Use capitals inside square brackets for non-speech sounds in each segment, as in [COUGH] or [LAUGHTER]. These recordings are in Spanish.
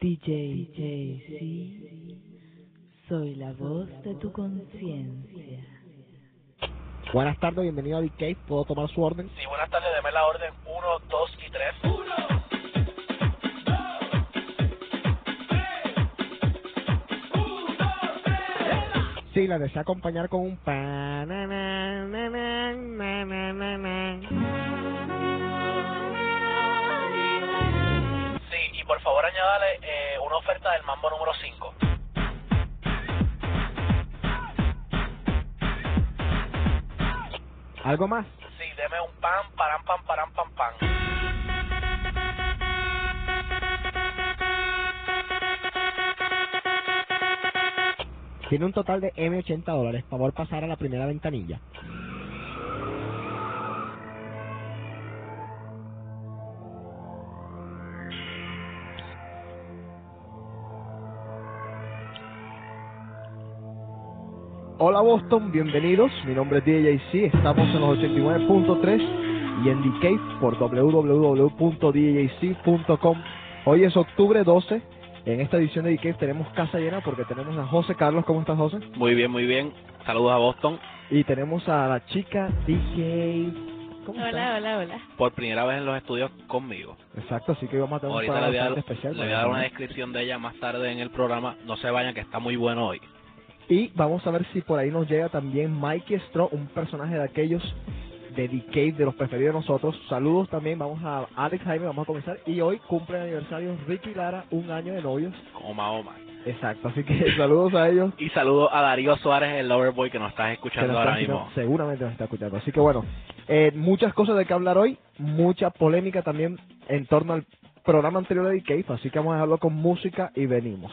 DJ JC, soy la voz de tu conciencia. Buenas tardes, bienvenido a Cave. ¿Puedo tomar su orden? Sí, buenas tardes, deme la orden 1, 2 y 3. Sí, la desea acompañar con un pa na, na, na, na, na, na, na, na. Sí, y por favor añádale oferta del mambo número 5. ¿Algo más? Sí, deme un pan, param, pam, param, pam, pam. Tiene un total de M80 dólares. Favor pasar a la primera ventanilla. Hola Boston, bienvenidos. Mi nombre es DJC. Estamos en los 89.3 y en The Cave por www.djc.com. Hoy es octubre 12. En esta edición de The Cave tenemos casa llena porque tenemos a José Carlos. ¿Cómo estás, José? Muy bien, muy bien. Saludos a Boston. Y tenemos a la chica DK. ¿Cómo Hola, estás? hola, hola. Por primera vez en los estudios conmigo. Exacto, así que vamos a tener un le programa voy, a dar, bastante especial. le voy a dar una descripción de ella más tarde en el programa. No se vayan, que está muy bueno hoy. Y vamos a ver si por ahí nos llega también Mikey Straw, un personaje de aquellos de The Cave, de los preferidos de nosotros. Saludos también, vamos a Alex Jaime, vamos a comenzar. Y hoy cumple aniversario Ricky Lara, un año de novios. Como Mahoma. Exacto, así que [LAUGHS] saludos a ellos. Y saludos a Darío Suárez, el Loverboy, que nos estás que escuchando nos ahora está mismo. seguramente nos está escuchando. Así que bueno, eh, muchas cosas de qué hablar hoy, mucha polémica también en torno al programa anterior de The Cave, así que vamos a dejarlo con música y venimos.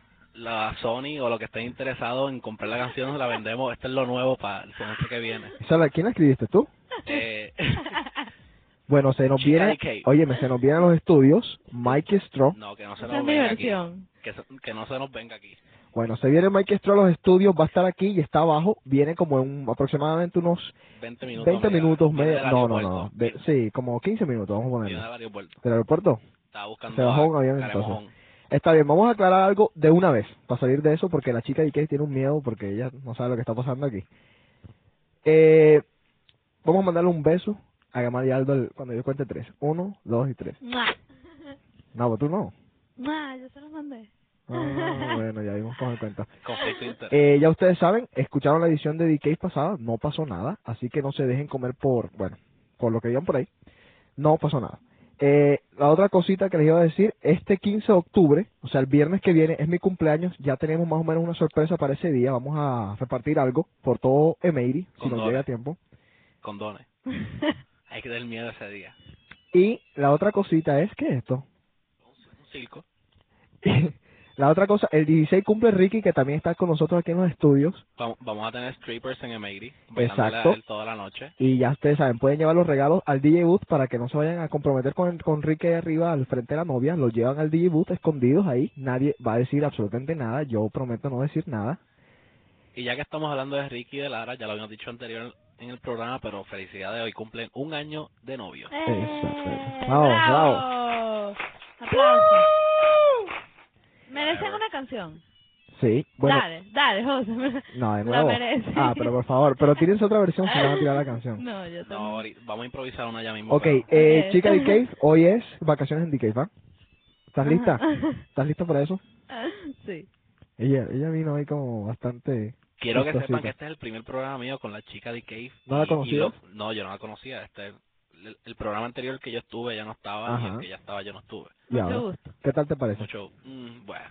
La Sony o lo que estén interesados en comprar la canción, la vendemos. Este es lo nuevo para el semestre que viene. ¿Esa la- ¿Quién la escribiste tú? Eh, [LAUGHS] Bueno, se nos viene, óyeme, se nos vienen los estudios, Mike Straw. no, que no se nos venga aquí. Que, se- que no se nos venga aquí. Bueno, se viene Mike Straw a los estudios, va a estar aquí y está abajo, viene como en un- aproximadamente unos 20 minutos. 20 media- minutos, media, no, no, no, de- sí, como 15 minutos, vamos a ponerlo. del aeropuerto. ¿Del aeropuerto? Estaba buscando Se bajó un avión, entonces. Está bien, vamos a aclarar algo de una vez, para salir de eso, porque la chica de Ikea tiene un miedo, porque ella no sabe lo que está pasando aquí. Eh, vamos a mandarle un beso a Gamal y Aldo el- cuando yo cuente tres. Uno, dos y tres. ¡Mua! No, pues tú no. ¡Mua! Yo se los mandé. Ah, bueno, ya vimos cómo se cuenta. Conflicto de interés. Eh, ya ustedes saben, escucharon la edición de DK pasada, no pasó nada, así que no se dejen comer por, bueno, por lo que digan por ahí, no pasó nada. Eh, la otra cosita que les iba a decir, este 15 de octubre, o sea, el viernes que viene, es mi cumpleaños, ya tenemos más o menos una sorpresa para ese día, vamos a repartir algo por todo Emery, si nos llega a tiempo. Condones. [LAUGHS] Hay que tener miedo ese día. Y la otra cosita es, ¿qué es esto? Un circo. [LAUGHS] la otra cosa, el 16 cumple Ricky, que también está con nosotros aquí en los estudios. Vamos, vamos a tener strippers en M80. Exacto. toda la noche. Y ya ustedes saben, pueden llevar los regalos al DJ booth para que no se vayan a comprometer con, con Ricky ahí arriba al frente de la novia. Los llevan al DJ booth escondidos ahí. Nadie va a decir absolutamente nada. Yo prometo no decir nada. Y ya que estamos hablando de Ricky y de Lara, ya lo habíamos dicho anterior en el programa, pero felicidades, hoy cumplen un año de novio. ¡Eh! Bravo, ¡Bravo! Aplausos. Merecen una canción. Sí, bueno. Dale, dale, José. No, de nuevo. Ah, pero por favor. Pero tírense otra versión si van a tirar la canción. [LAUGHS] No, yo No, también. ahorita- vamos a improvisar una ya mismo. Ok, pero- eh, Ok. chica de Cave, [LAUGHS] hoy es vacaciones en Cave, ¿va? ¿Estás lista? Ajá. [LAUGHS] ¿Estás lista para eso? Sí. Ella, ella vino ahí como bastante... Quiero que sepan que este es el primer programa mío con la chica de Cave. ¿No la conocías? no, yo no la conocía. Este, el, el programa anterior que yo estuve ya no estaba, y Ajá. el que ya estaba yo no estuve. Ya, Mucho gusto. ¿Qué tal te parece? Mucho, mm, bueno.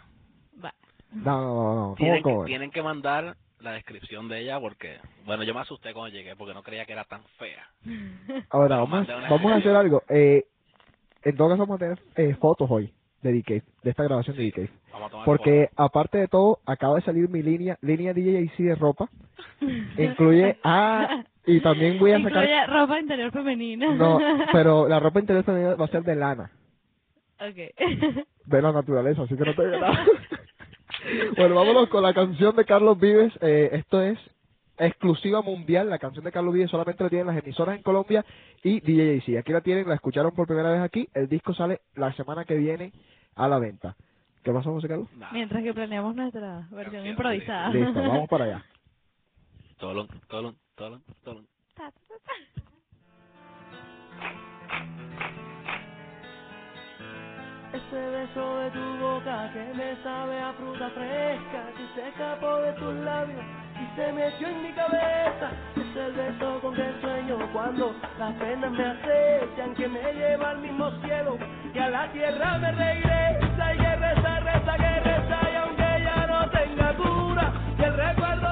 Va. No, no, no, no. ¿Cómo, Tienen, cómo? que, tienen que mandar la descripción de ella porque, bueno, yo me asusté cuando llegué porque no creía que era tan fea. [LAUGHS] Ahora, vamos, vamos a hacer algo. Eh, en todo caso, vamos a tener eh, fotos hoy de DK, de esta grabación de DK. Porque, aparte de todo, acaba de salir mi línea, línea DJC de ropa. [LAUGHS] Incluye ah, y también voy a sacar. Incluye ropa interior femenina. No, [LAUGHS] pero la ropa interior femenina va a ser de lana, Ok. de la naturaleza, así que no te diga nada. [LAUGHS] bueno, vámonos con la canción de Carlos Vives. Eh, esto es exclusiva mundial. La canción de Carlos Vives solamente la tienen las emisoras en Colombia y DJC. Aquí la tienen, la escucharon por primera vez aquí. El disco sale la semana que viene a la venta. ¿Qué pasó, José Carlos? Mientras que planeamos nuestra versión Canción, improvisada. Listo, vamos para allá. [LAUGHS] Tolón, tolón, tolón, tolón. Ese beso de tu boca que me sabe a fruta fresca que se escapó de tus labios y se metió en mi cabeza. Es el beso con que sueño cuando las penas me acechan, que me lleva al mismo cielo y a la tierra me regresa y que reza, reza, que reza y aunque ya no tenga cura, que el recuerdo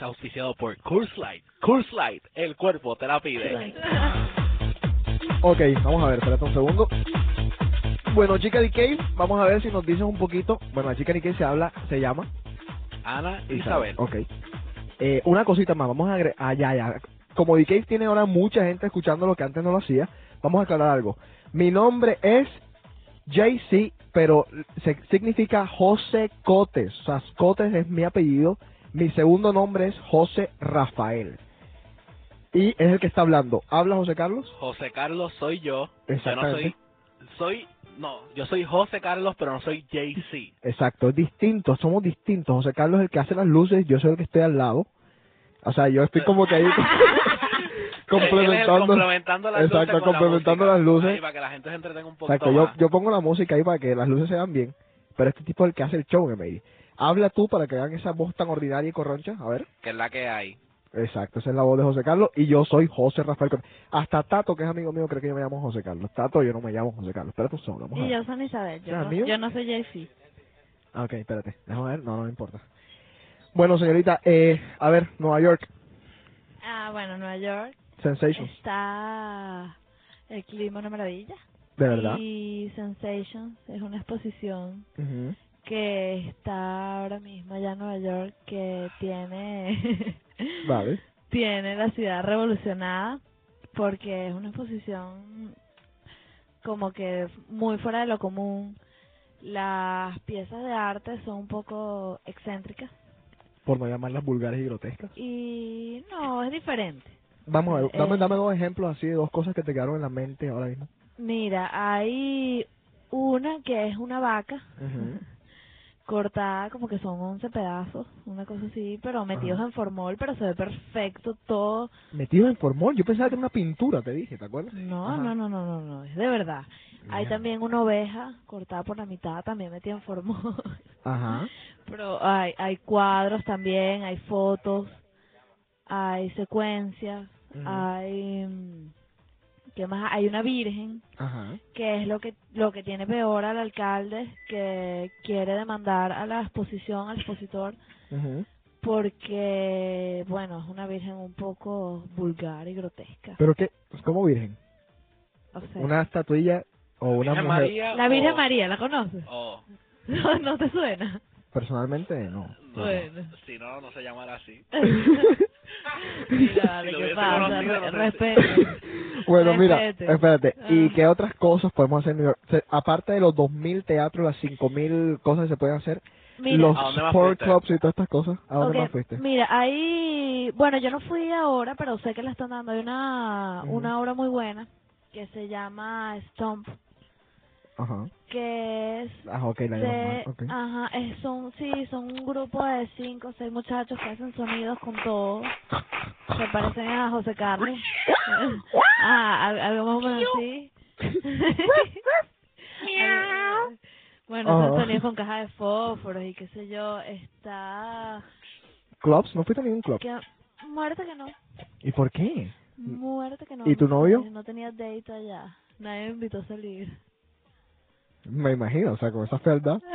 es auspiciado por Curse Light. Curse Light, el cuerpo te la pide. Ok, vamos a ver, espérate un segundo. Bueno, chica Decay, vamos a ver si nos dices un poquito. Bueno, la chica Decay se habla, se llama Ana Isabel. Ok. Eh, una cosita más, vamos a agregar. Ah, ya, ya. Como Decay tiene ahora mucha gente escuchando lo que antes no lo hacía, vamos a aclarar algo. Mi nombre es JC, pero se, significa José Cotes. O sea, Cotes es mi apellido. Mi segundo nombre es José Rafael. Y es el que está hablando. ¿Habla José Carlos? José Carlos soy yo. Yo no Exactamente. soy. Soy. No, yo soy José Carlos, pero no soy JC. Exacto, es distinto, somos distintos. José Carlos es el que hace las luces, yo soy el que estoy al lado. O sea, yo estoy como que ahí [LAUGHS] [LAUGHS] complementando. complementando las Exacto, luces. la complementando las luces. Ay, para que la gente se entretenga un poquito Exacto, yo, yo pongo la música ahí para que las luces se vean bien, pero este tipo es el que hace el show, Emery. Habla tú para que vean esa voz tan ordinaria y corroncha, a ver. Que es la que hay. Exacto, esa es la voz de José Carlos y yo soy José Rafael. Hasta Tato, que es amigo mío, cree que yo me llamo José Carlos. Tato, yo no me llamo José Carlos. Espérate un segundo, vamos a Y ver. yo soy Isabel, yo, no, yo no soy. Ah, Ok, espérate, déjame ver, no, no me importa. Bueno, señorita, eh, a ver, Nueva York, Ah, bueno, Nueva York Sensations, está el clima una maravilla. de verdad. Y Sensations es una exposición Ujú. Que está ahora mismo allá en Nueva York que tiene [LAUGHS] Vale. tiene la ciudad revolucionada porque es una exposición como que muy fuera de lo común. Las piezas de arte son un poco excéntricas Por no llamarlas vulgares y grotescas. y no, es diferente. Vamos a ver, dame, Eh. dame dos ejemplos así de dos cosas que te quedaron en la mente ahora mismo. Mira, hay una que es una vaca [LAUGHS] cortada como que son 11 pedazos, una cosa así, pero metidos Ajá. en formol, pero se ve perfecto todo. Metido en formol, yo pensaba que era una pintura, te dije, ¿te acuerdas? No, Ajá. no, no, no, no, no, es de verdad. Hay también una oveja cortada por la mitad, también metida en formol. Ajá. [LAUGHS] Pero hay, hay cuadros también, hay fotos, hay secuencias, hay... Hay una virgen Ajá. que es lo que lo que tiene peor al alcalde que quiere demandar a la exposición al expositor porque bueno es una virgen un poco vulgar y grotesca Pero qué, pues, ¿cómo virgen? o sea, Una estatuilla o una Virgen mujer. María la Virgen o- María la conoces [LAUGHS] no, no te suena Personalmente, no. No. bueno Si no, no se llamará así. [LAUGHS] mira Si lo qué hubiese pasa conocido, no sé. [LAUGHS] Bueno, mira, Respete. espérate. ¿Y Ah. qué otras cosas podemos hacer en New York? Se- aparte de los 2.000 teatros, las 5.000 cosas que se pueden hacer, mira los ¿A dónde más sport fuiste? clubs y todas estas cosas, ¿a dónde Ok, más fuiste? Mira, ahí, bueno, yo no fui ahora, pero sé que la están dando. Hay una, Ujú. una obra muy buena que se llama Stomp, Ajá. que es Ah, ok, la de, normal, ok. ajá, es, son, sí, son un grupo de cinco o seis muchachos que hacen sonidos con todo, se parecen a José Carlos, [LAUGHS] ah, al- algo más o menos así. [LAUGHS] Bueno, Ajá. hacen sonidos con caja de fósforos y qué sé yo, está, ¿Clubs? ¿No fuiste a ningún club? que, muerte que no, ¿Y por qué? muerte que no. ¿Y tu no novio? No tenía date allá, nadie me invitó a salir. Me imagino, o sea, con esa fealdad. [LAUGHS]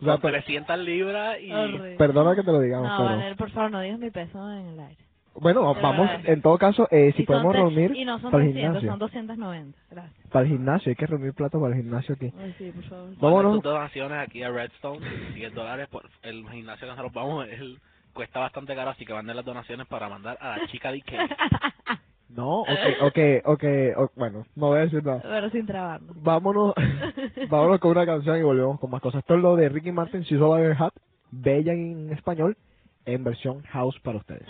O sea, Son per- 300 libras y... Horrible. perdona que te lo digamos, No, pero... Valer, por favor, no digas mi peso en el aire. Bueno, De vamos, verdad. en todo caso, eh, si podemos tres- reunir Y no son para el 300, gimnasio. son 290. Gracias. Para el gimnasio, hay que reunir plata para el gimnasio aquí. Ay, sí, por favor. Vámonos. Tus donaciones aquí a Redstone, 10 dólares por el gimnasio que nosotros vamos, él cuesta bastante caro, así que manden las donaciones para mandar a la chica de Ikea. [LAUGHS] No, ok, ok, ok, ok, bueno, no voy a decir nada. Pero sin trabarnos. Vámonos, [LAUGHS] vámonos con una canción y volvemos con más cosas. Esto es lo de Ricky Martin, She's All Had, bella en español, en versión house para ustedes.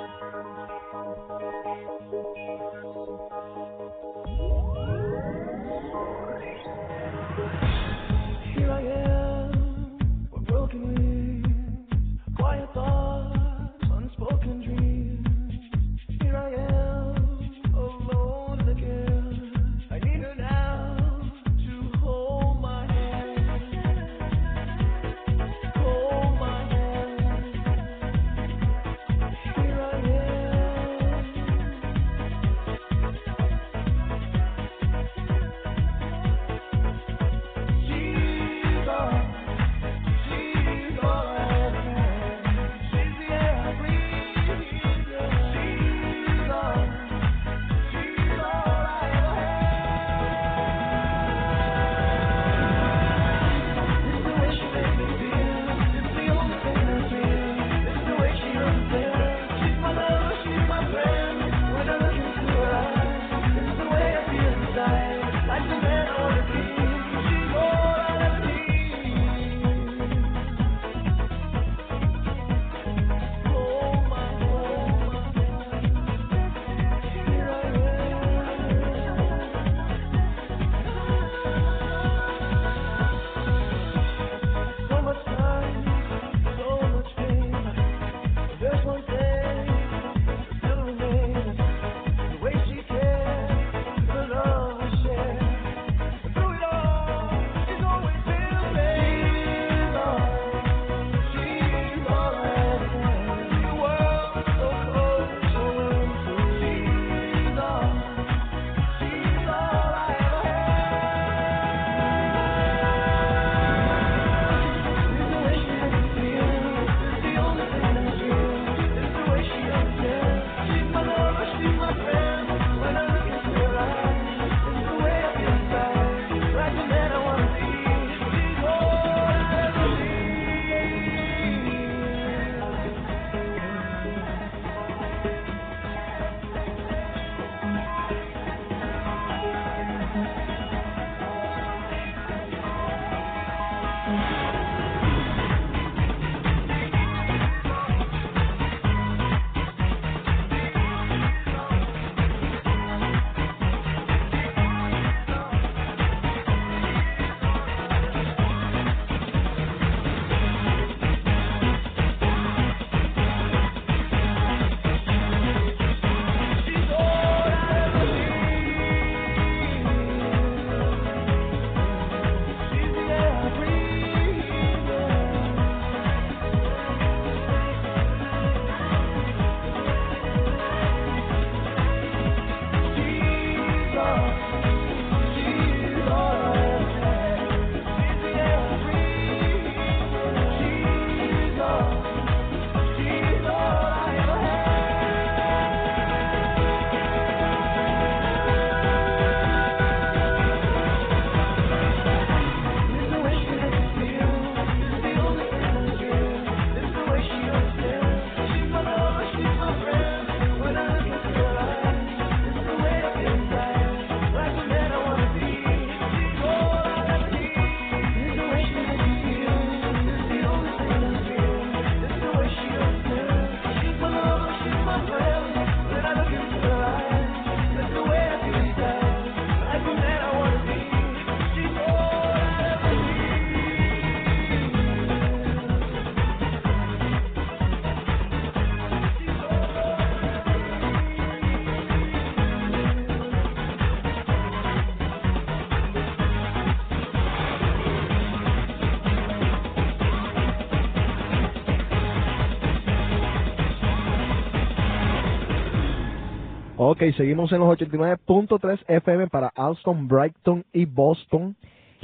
Ok, seguimos en los 89.3 FM para Alston, Brighton y Boston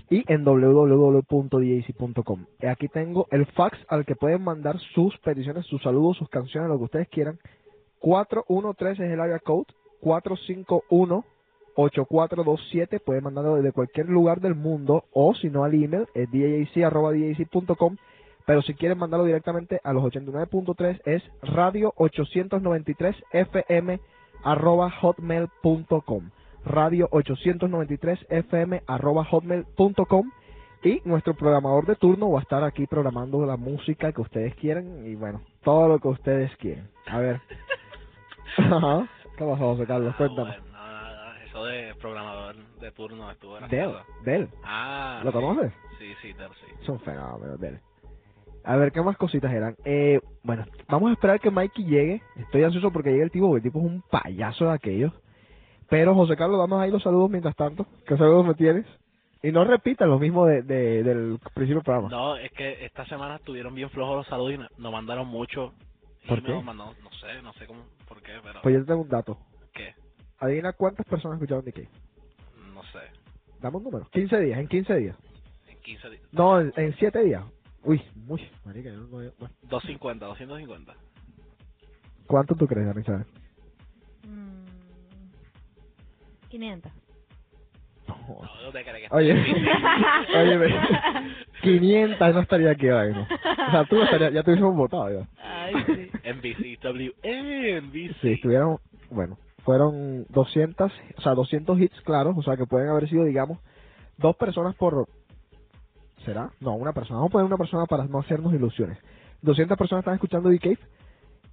y en www.dac.com. Aquí tengo el fax al que pueden mandar sus peticiones, sus saludos, sus canciones, lo que ustedes quieran. 413 es el área code, 451-8427. Pueden mandarlo desde cualquier lugar del mundo o si no al email, es dac.com. Pero si quieren mandarlo directamente a los 89.3 es radio 893 fm arroba hotmail.com radio 893 fm arroba hotmail.com y nuestro programador de turno va a estar aquí programando la música que ustedes quieren y bueno, todo lo que ustedes quieren. A ver. [LAUGHS] Ajá. ¿Qué pasó, José Carlos? Ah, Cuéntame. bueno, nada, eso de programador de turno estuvo Del. Del. Ah, ¿Lo sí. conoces? Sí, sí, Del, sí. Es un fenómeno, Del. A ver, ¿qué más cositas eran? Eh, bueno, vamos a esperar que Mikey llegue. Estoy ansioso porque llegue el tipo, porque el tipo es un payaso de aquellos. Pero, José Carlos, damos ahí los saludos mientras tanto. ¿Qué saludos me tienes? Y no repitas lo mismo de, de- del principio del programa. No, es que esta semana estuvieron bien flojos los saludos y no- nos mandaron mucho. ¿Por qué? mandó- no sé, no sé cómo, por qué, pero... Pues yo te tengo un dato. ¿Qué? Adivina cuántas personas escucharon de qué. No sé. Dame un número. 15 días, en 15 días. En 15 días. No, en, en 7 días. Uy, muy, marica, yo no, no- bueno. 250, 250. ¿Cuánto tú crees, Chávez? Mm, 500. No. No, te crees que Oye, [LAUGHS] oye, ve, 500 no estaría aquí ¿no? O sea, tú estarías, ya te hubiésemos votado ya. Ay, sí. NBC, W, NBC. Sí, estuvieron, bueno, fueron 200, o sea, 200 hits claros, o sea, que pueden haber sido, digamos, dos personas por... ¿Será? No, una persona. Vamos a poner una persona para no hacernos ilusiones. 200 personas están escuchando The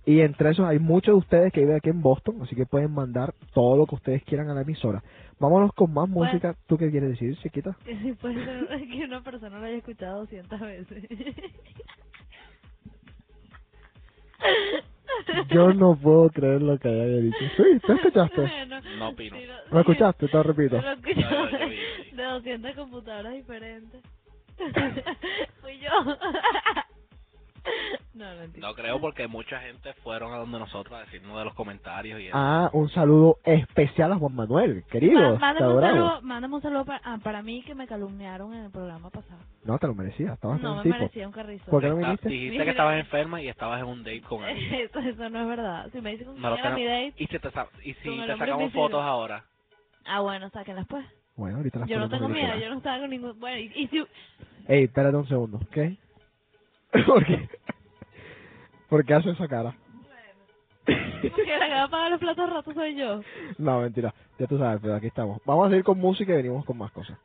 y entre esos hay muchos de ustedes que viven aquí en Boston, así que pueden mandar todo lo que ustedes quieran a la emisora. Vámonos con más Bueno. música. ¿Tú qué quieres decir, chiquita? Que [LAUGHS] sí puede ser que una persona lo haya escuchado 200 veces. Yo no puedo creer lo que haya dicho. Sí, ¿tú escuchaste? Bueno, No opino. sí, ¿Lo escuchaste? Te lo repito. Lo No, de 200 computadoras diferentes. [LAUGHS] Fui yo. [LAUGHS] No, no entiendo. No creo porque mucha gente fueron a donde nosotros a decirnos de los comentarios y eso. Ah, un saludo especial a Juan Manuel, querido. Ma- mándame, un saludo, mándame un saludo para, ah, para mí que me calumniaron en el programa pasado. No, te lo merecías, estabas No me un tipo. merecía un carrizo. ¿Por qué no viniste? Dijiste Mira. que estabas enferma y estabas en un date con él. [LAUGHS] Eso, eso no es verdad. Si me dicen con No era mi date, y si te, y si te sacamos fotos ahora. ah, bueno, sáquenlas pues. Bueno, ahorita las Yo no tengo miedo, yo no estaba con ningún... Bueno, y, y si... Ey, espérate un segundo, ¿qué? [LAUGHS] ¿Por qué? ¿Por qué hace esa cara? Porque la que va a pagar los platos ratos soy yo. No, mentira, ya tú sabes, pero aquí estamos. Vamos a seguir con música y venimos con más cosas.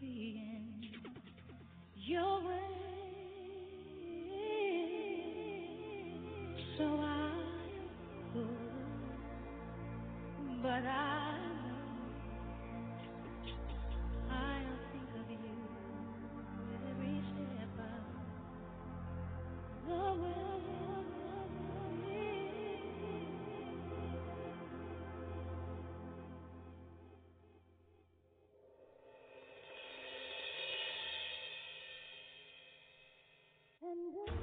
the end. You're. and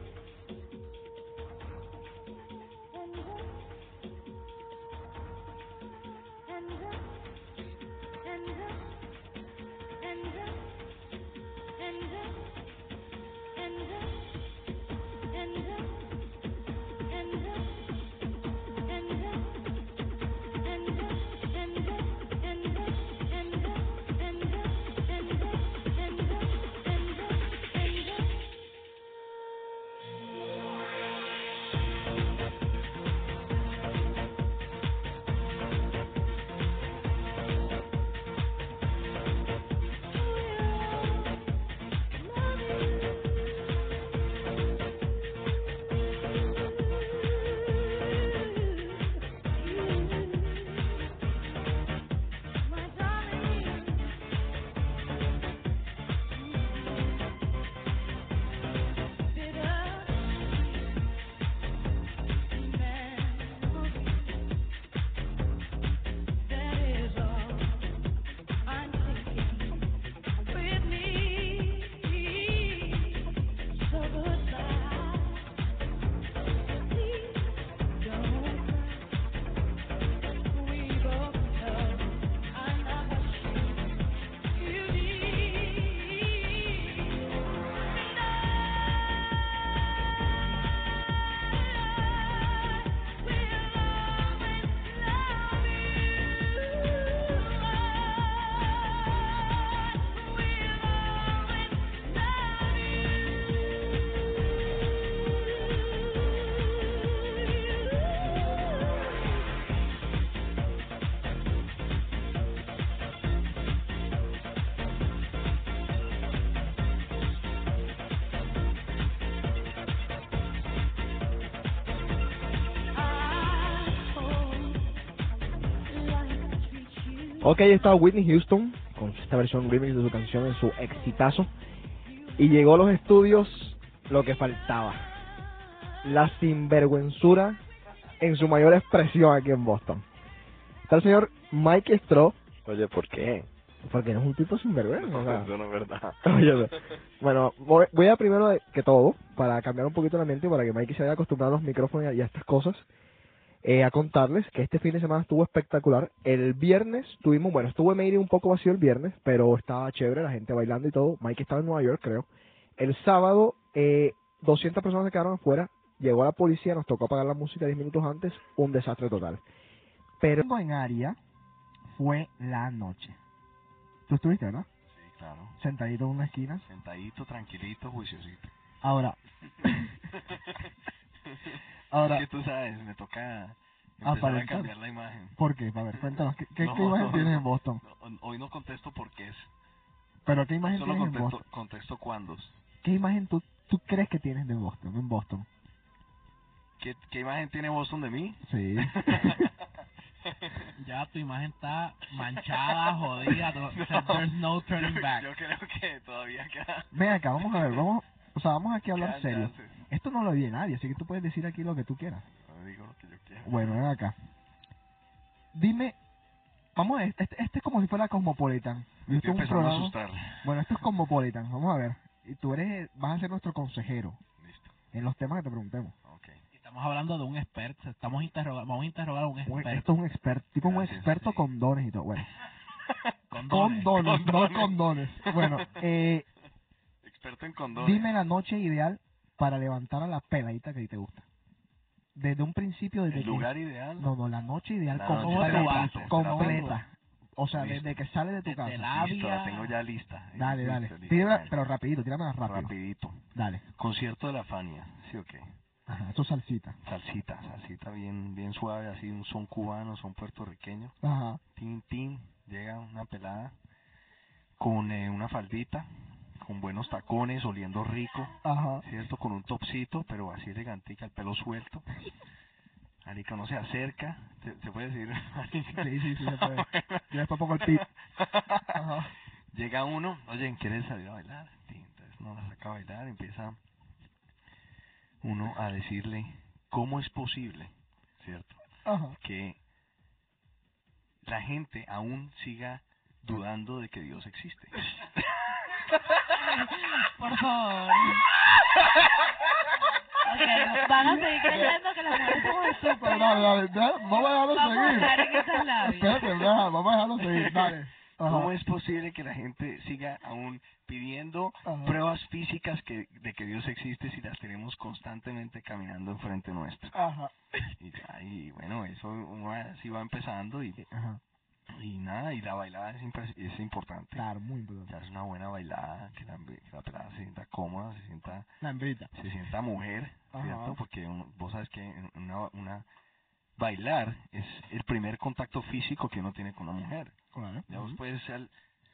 Ok, ahí está Whitney Houston con esta versión remix de su canción en su exitazo. Y llegó a los estudios lo que faltaba. La sinvergüenzura en su mayor expresión aquí en Boston. Está el señor Mike Stroh, Oye, ¿por qué? porque no es un tipo sinvergüenza. o sea. [LAUGHS] Eso no es verdad. Oye, bueno, voy, a primero que todo, para cambiar un poquito el ambiente y para que Mikey se vaya acostumbrado a los micrófonos y a estas cosas, eh, a contarles que este fin de semana estuvo espectacular. El viernes tuvimos, bueno, estuvo medio un poco vacío el viernes, pero estaba chévere, la gente bailando y todo. Mikey estaba en Nueva York, creo. El sábado, eh, 200 personas se quedaron afuera, llegó la policía, nos tocó apagar la música 10 minutos antes, un desastre total. Pero en área fue la noche. Tú estuviste, ¿verdad? Sí, claro. Sentadito en una esquina. Sentadito, tranquilito, juiciosito. Ahora, [LAUGHS] ahora, Es que tú sabes, me toca empezar a cambiar la imagen. ¿por qué? A ver, cuéntanos, ¿qué, qué, [LAUGHS] No, qué imagen no, tienes en Boston? No, Hoy no contesto por qué es. ¿Pero qué imagen Solo tienes en contesto, Boston? contesto cuándo. ¿Qué imagen tú, tú crees que tienes de Boston, en Boston? ¿Qué, ¿Qué imagen tiene Boston de mí? Sí. [LAUGHS] Ya tu imagen está manchada, jodida. [LAUGHS] no- o sea, there's no turning yo, back. yo creo que todavía queda. Ven acá, vamos a ver, vamos, o sea, vamos aquí a hablar serio. chances. Esto no lo oye nadie, así que tú puedes decir aquí lo que tú quieras. No digo lo que yo quiero. Bueno, ven acá. Dime, vamos a ver, este, este es como si fuera Cosmopolitan. Me estoy a asustar. Bueno, esto es Cosmopolitan, vamos a ver. Y tú eres, vas a ser nuestro consejero Listo. en los temas que te preguntemos. Ok. Estamos hablando de un experto. Estamos interroga vamos a interrogar a un experto. esto es un experto, tipo un experto sí. con dones y todo. Bueno, [LAUGHS] Con con dones, no con dones. Bueno, eh, [LAUGHS] Experto en condones. dime la noche ideal para levantar a la peladita que a ti te gusta. Desde un principio, desde El que- lugar ideal. No, no, la noche ideal La noche completa. completa. O sea, Listo. desde que sales de tu Desde casa. la- Listo, la tengo ya lista. Dale, Listo, dale. pero rapidito, tírame rápido. Rapidito. Dale. Concierto de la Fania. Sí, ok. Ajá, eso es salsita. Salsita, salsita bien, bien suave, así un son cubano, son puertorriqueño. Ajá. Tin, tin, llega una pelada con eh, una faldita, con buenos tacones, oliendo rico, Ajá. ¿cierto? Con un topsito, pero así elegantica, el pelo suelto. Marica no se acerca, ¿se, se puede decir? [LAUGHS] Marica? Sí, sí, sí, se puede. Yo después pongo el. [LAUGHS] Ajá. Llega uno, oye, ¿quieres salir a bailar? Sí, entonces no la saca a bailar, empieza uno a decirle cómo es posible, ¿cierto? Ajá. Que la gente aún siga dudando de que Dios existe. [LAUGHS] [LAUGHS] Por favor. Ok, van a seguir creyendo que las mujeres somos estúpidas. dale, dale, dale, vamos a dejarlo Vamos a seguir. dejar en esas labias. Espérate, deja, vamos a dejarlo seguir. [LAUGHS] Dale. Ajá. ¿Cómo es posible que la gente siga aún pidiendo Ajá. pruebas físicas que, de que Dios existe si las tenemos constantemente caminando enfrente nuestro? Ajá. Y, y bueno, eso uno así va empezando y, Ajá. Y nada, y la bailada es, es importante. Claro, muy importante. Ya es una buena bailada, que la, que la pelada se sienta cómoda, se sienta, La hembrita. se sienta mujer, Ajá. ¿cierto? Porque uno- vos sabes que una, una bailar es el primer contacto físico que uno tiene con una mujer. Claro. Ya vos puedes ser-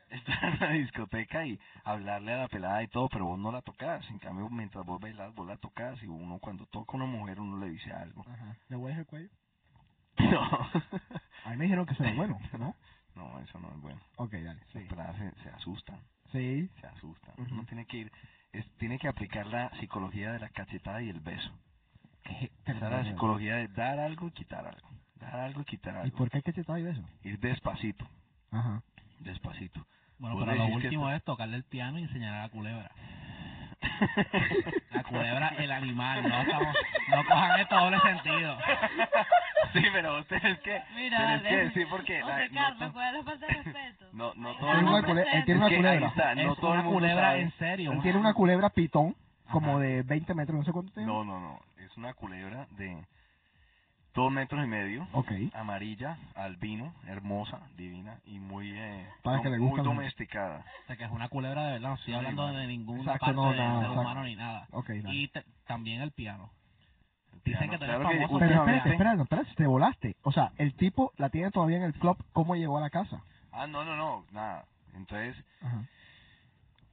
estar en la discoteca y hablarle a la pelada y todo, pero vos no la tocas. En cambio, mientras vos bailas, vos la tocas y uno cuando toca a una mujer, uno le dice algo. Ajá. ¿Le hueles el cuello? [LAUGHS] No, A mí me dijeron que eso era bueno, ¿no? [LAUGHS] no, eso no es bueno. Ok, dale. Las Sí. peladas se, se asustan, Sí. se asustan. Ujú. Uno tiene que ir, es, tiene que aplicar la psicología de la cachetada y el beso. [LAUGHS] ¿Qué? Esa es la psicología de dar algo y quitar algo. Dar algo y quitar ¿Y algo. por qué chetar y eso? Ir despacito, Ajá. despacito. Bueno, pero lo último es tocarle el piano y enseñar a la culebra. [LAUGHS] La culebra, el animal, no estamos, no cojan esto doble sentido. Sí, pero ustedes que, Mira, tenés que decir porque la- José no Carlos, to- ¿cuál es la falta de respeto? no, no todo Tiene el mundo- él tiene una culebra. está, no es todo una culebra sabe. en serio. Él tiene una culebra pitón, como Ajá. de 20 metros, no sé cuánto tiene. No, no, no. Es una culebra de dos metros y medio, Ok. amarilla, albino, hermosa, divina y muy, eh, Para dom- que le muy domesticada. O sea, que es una culebra de verdad, no estoy Sí, hablando bueno. de Exacto, parte no, del nada, ser humano ni nada. Ok, dale. Y te- también el piano. Dicen que famoso Pero espérate, espérate, espérate, te volaste. O sea, el tipo la tiene todavía en el club, ¿cómo llegó a la casa? Ah, no, no, no, nada. Entonces, Ajá.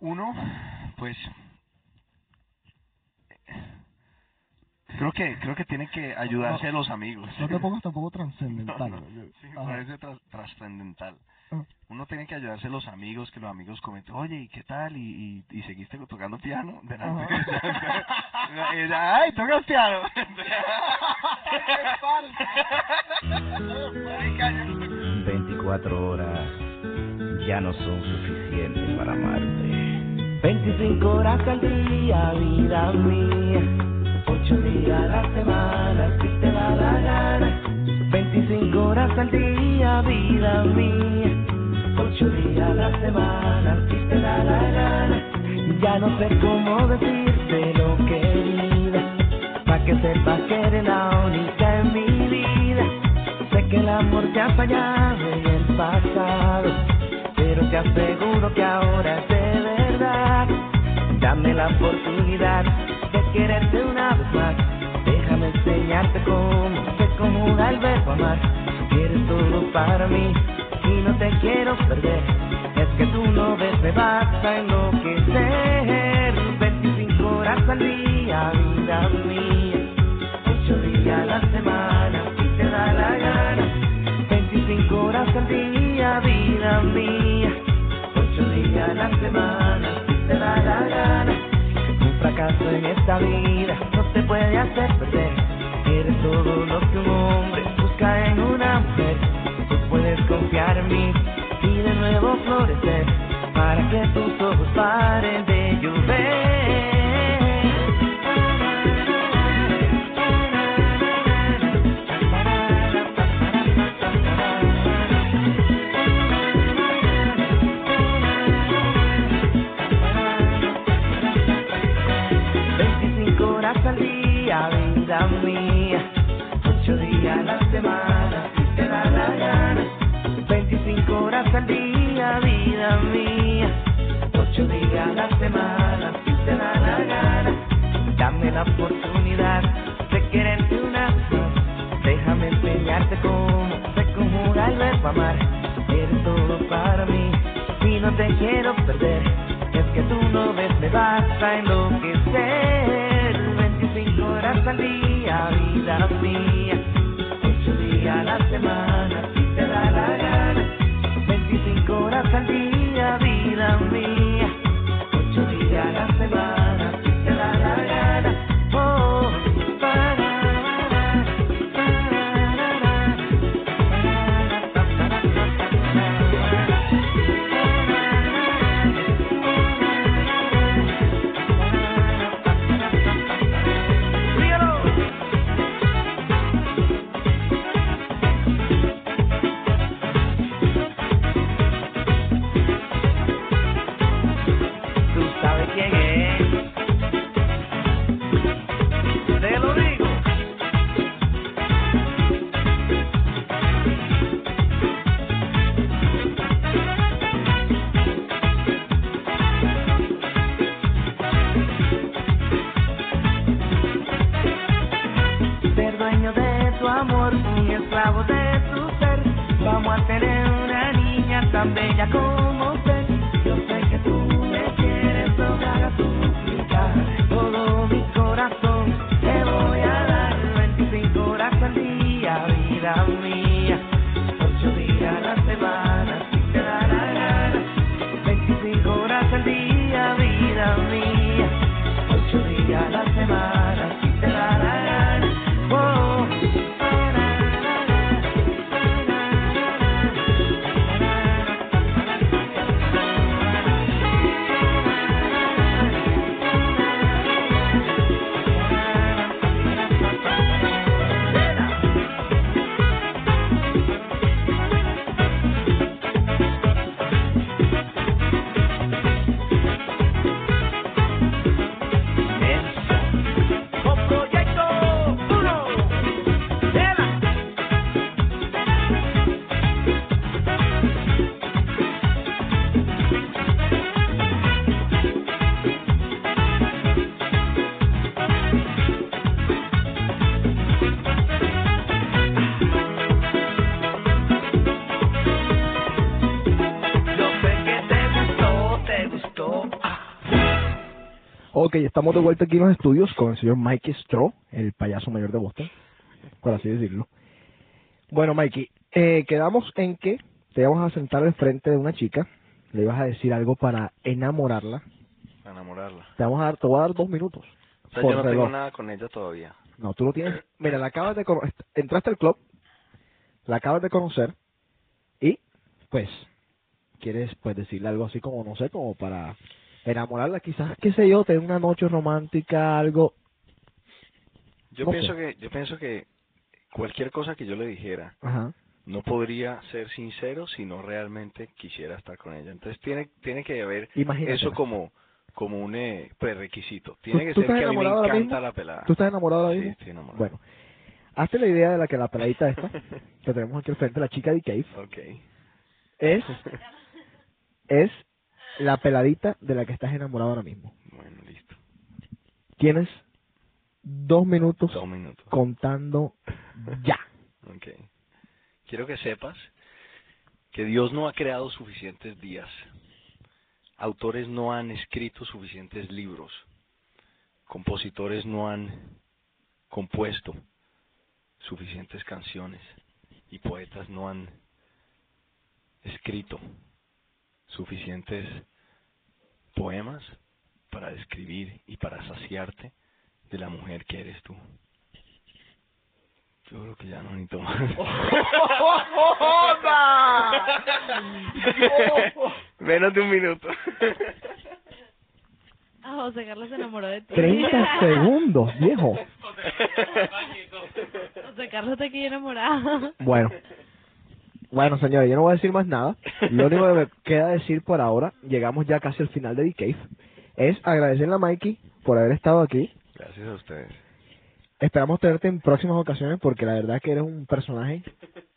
uno, pues... Creo que creo que tiene que ayudarse a los amigos. No te pongas tampoco trascendental. [LAUGHS] No, no, sí, parece tras- trascendental. [LAUGHS] Uno tiene que ayudarse a los amigos, que los amigos comenten, oye, ¿y qué tal? ¿Y, y, y seguiste tocando piano? [LAUGHS] Y ella, ¡Ay, tocas piano! [LAUGHS] 24 horas ya no son suficientes para amarte. 25 horas al día, vida mía. 8 días a la semana, si te da la gana. 25 horas al día, vida mía. 8 días a la semana, te da la gana. Ya no sé cómo decirte lo querida. Pa' que sepas que eres la única en mi vida. Sé que el amor te ha fallado en el pasado. Pero te aseguro que ahora es de verdad. Dame la oportunidad de quererte una vez más. Déjame enseñarte cómo se conjuga el verbo amar. Eres todo para mí y no te quiero perder. Es que tú no ves, me vas a enloquecer. 25 horas al día, vida mía. 8 días a la semana, si te da la gana. 25 horas al día, vida mía. 8 días a la semana, si te da la gana. Un fracaso en esta vida no te puede hacer perder. Eres todo lo que un hombre busca en una mujer. Puedes en mí y de nuevo florecer para que tus ojos paren de llover. 25 horas al día, vida mía. 8 días a la semana, te quiero perder. Es que tú no ves, me vas a enloquecer. 25 horas al día, vida mía. 8 días a la semana, si te da la gana. 25 horas al día, vida mía. 8 días a la semana, estamos de vuelta aquí en los estudios con el señor Mikey Straw, el payaso mayor de Boston, por así decirlo. Bueno, Mikey, eh, quedamos en que te vamos a sentar al frente de una chica, le ibas a decir algo para enamorarla. Para enamorarla. Te vamos a dar, te voy a dar dos minutos. O sea, yo no reloj. tengo nada con ella todavía. No, tú lo tienes. Mira, la acabas de conocer. Entraste al club, la acabas de conocer y, pues, quieres pues decirle algo así como, no sé, como para enamorarla, quizás, qué sé yo, tener una noche romántica, algo. Yo Ok. pienso que yo pienso que cualquier cosa que yo le dijera Ajá. no podría ser sincero si no realmente quisiera estar con ella. Entonces tiene tiene que haber Imagínate. eso como como un eh, prerequisito. Tiene que ser que a mí me encanta mismo? la pelada. ¿Tú estás enamorado ahora Sí, estoy enamorado. Bueno, hazte la idea de la que la peladita esta, [LAUGHS] que tenemos aquí al frente, la chica de Cave, Ok. es, es la peladita de la que estás enamorado ahora mismo. Bueno, listo. Tienes dos minutos Dos minutos. contando ya. [LAUGHS] Ok. Quiero que sepas que Dios no ha creado suficientes días. Autores no han escrito suficientes libros. Compositores no han compuesto suficientes canciones. Y poetas no han escrito suficientes poemas para describir y para saciarte de la mujer que eres tú. Yo creo que ya no necesito más. [LAUGHS] [LAUGHS] Menos de un minuto. [LAUGHS] Ah, José Carlos se enamoró de ti. 30 segundos, viejo. José Carlos está aquí enamorado. Bueno. Bueno, señores, yo no voy a decir más nada. Lo único que me queda decir por ahora, llegamos ya casi al final de The Cave, es agradecerle a Mikey por haber estado aquí. Gracias a ustedes. Esperamos tenerte en próximas ocasiones porque la verdad que eres un personaje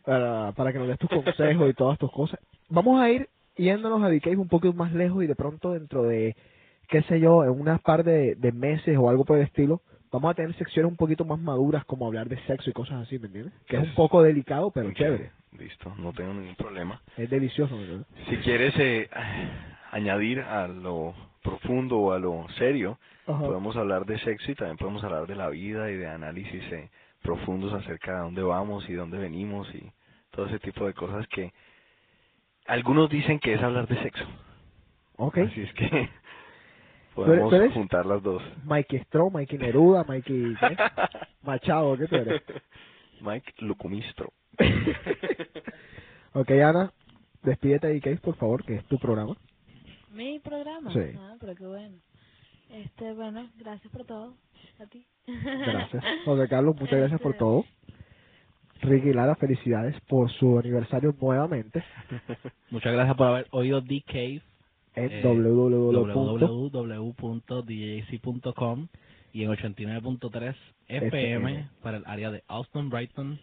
para, para que nos des tus consejos y todas tus cosas. Vamos a ir yéndonos a The Cave un poco más lejos y de pronto dentro de, qué sé yo, en unas par de, de meses o algo por el estilo, vamos a tener secciones un poquito más maduras como hablar de sexo y cosas así, ¿me entiendes? Que es un poco delicado, pero Ok, chévere. Listo, no tengo ningún problema. Es delicioso, ¿me entiendes? Si quieres eh, añadir a lo profundo o a lo serio, Ajá. podemos hablar de sexo y también podemos hablar de la vida y de análisis eh, profundos acerca de dónde vamos y dónde venimos y todo ese tipo de cosas que algunos dicen que es hablar de sexo. Ok. Así es que podemos tú eres? juntar las dos. Mikey Straw, Mikey Neruda, Mikey ¿qué? [LAUGHS] Machado, ¿qué tú eres? Mike Lucumistro. [LAUGHS] ok, Ana, despídete de Cave, por favor, que es tu programa. Mi programa. Sí. Ah, pero qué bueno. Este, bueno, gracias por todo. A ti. Gracias. [LAUGHS] José Carlos, muchas gracias por todo. Ricky y Lara, felicidades por su aniversario nuevamente Muchas gracias por haber oído The En Eh, www. www.djc.com y en 89.3 FM FM. para el área de Austin, Brighton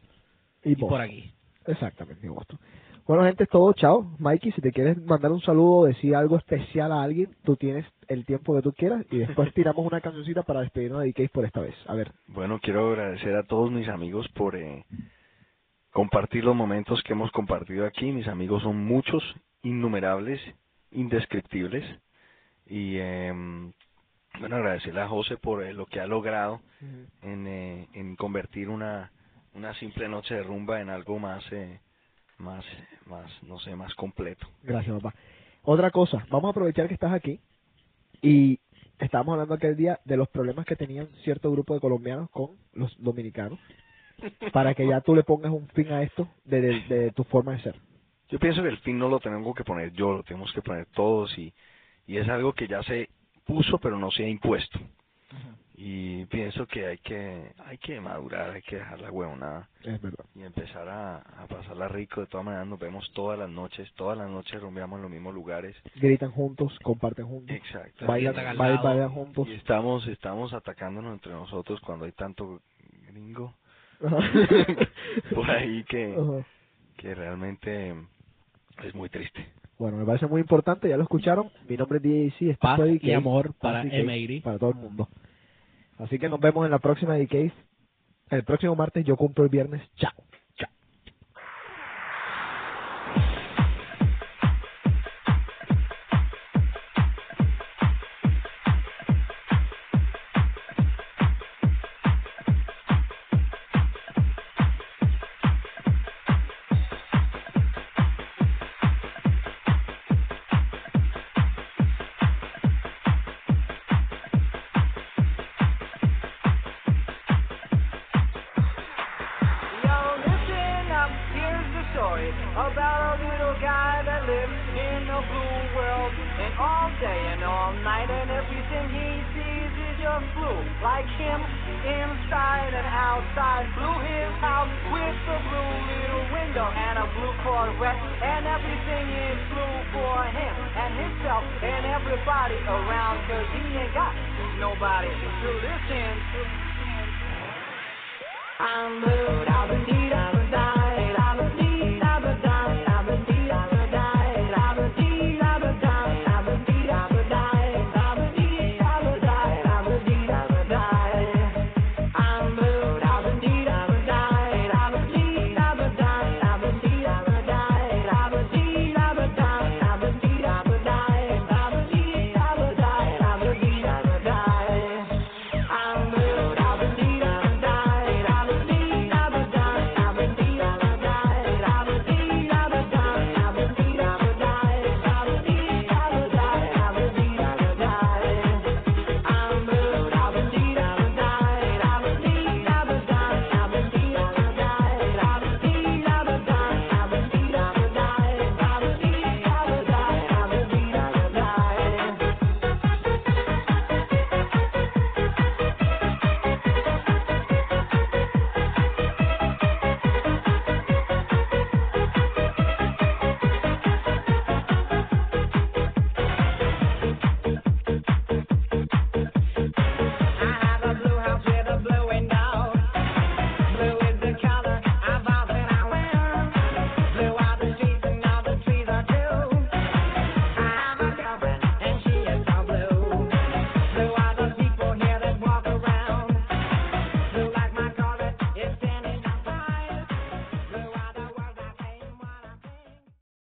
y y por aquí. Exactamente, en Boston. Bueno, gente, es todo. Chao. Mikey, si te quieres mandar un saludo o decir algo especial a alguien, tú tienes el tiempo que tú quieras y después [LAUGHS] tiramos una cancioncita para despedirnos de Cave por esta vez. A ver. Bueno, quiero agradecer a todos mis amigos por eh, compartir los momentos que hemos compartido aquí. Mis amigos son muchos, innumerables, indescriptibles. Y eh, bueno, agradecerle a José por eh, lo que ha logrado en, eh, en convertir una, una simple noche de rumba en algo más, eh, más, más, no sé, más completo. Gracias, papá. Otra cosa, vamos a aprovechar que estás aquí y estábamos hablando aquel día de los problemas que tenían cierto grupo de colombianos con los dominicanos para que ya tú le pongas un fin a esto de, de- de tu forma de ser. Yo pienso que el fin no lo tengo que poner yo, lo tenemos que poner todos y, y es algo que ya se puso pero no se ha impuesto. Y pienso que hay que hay que madurar, hay que dejar la huevonada Es verdad. y empezar a, a pasarla rico. De todas maneras nos vemos todas las noches, todas las noches rumbeamos en los mismos lugares. Gritan juntos, comparten juntos, Exacto. bailan, bailan, bailan juntos. Y estamos estamos atacándonos entre nosotros cuando hay tanto gringo [LAUGHS] por ahí que, que realmente es muy triste. Bueno, me parece muy importante, ya lo escucharon. Mi nombre es DJC, esto Paz y amor para M80. Para todo el mundo. Así que nos vemos en la próxima DK. El próximo martes yo cumplo el viernes. Chao. nobody until this ends. I'm blue.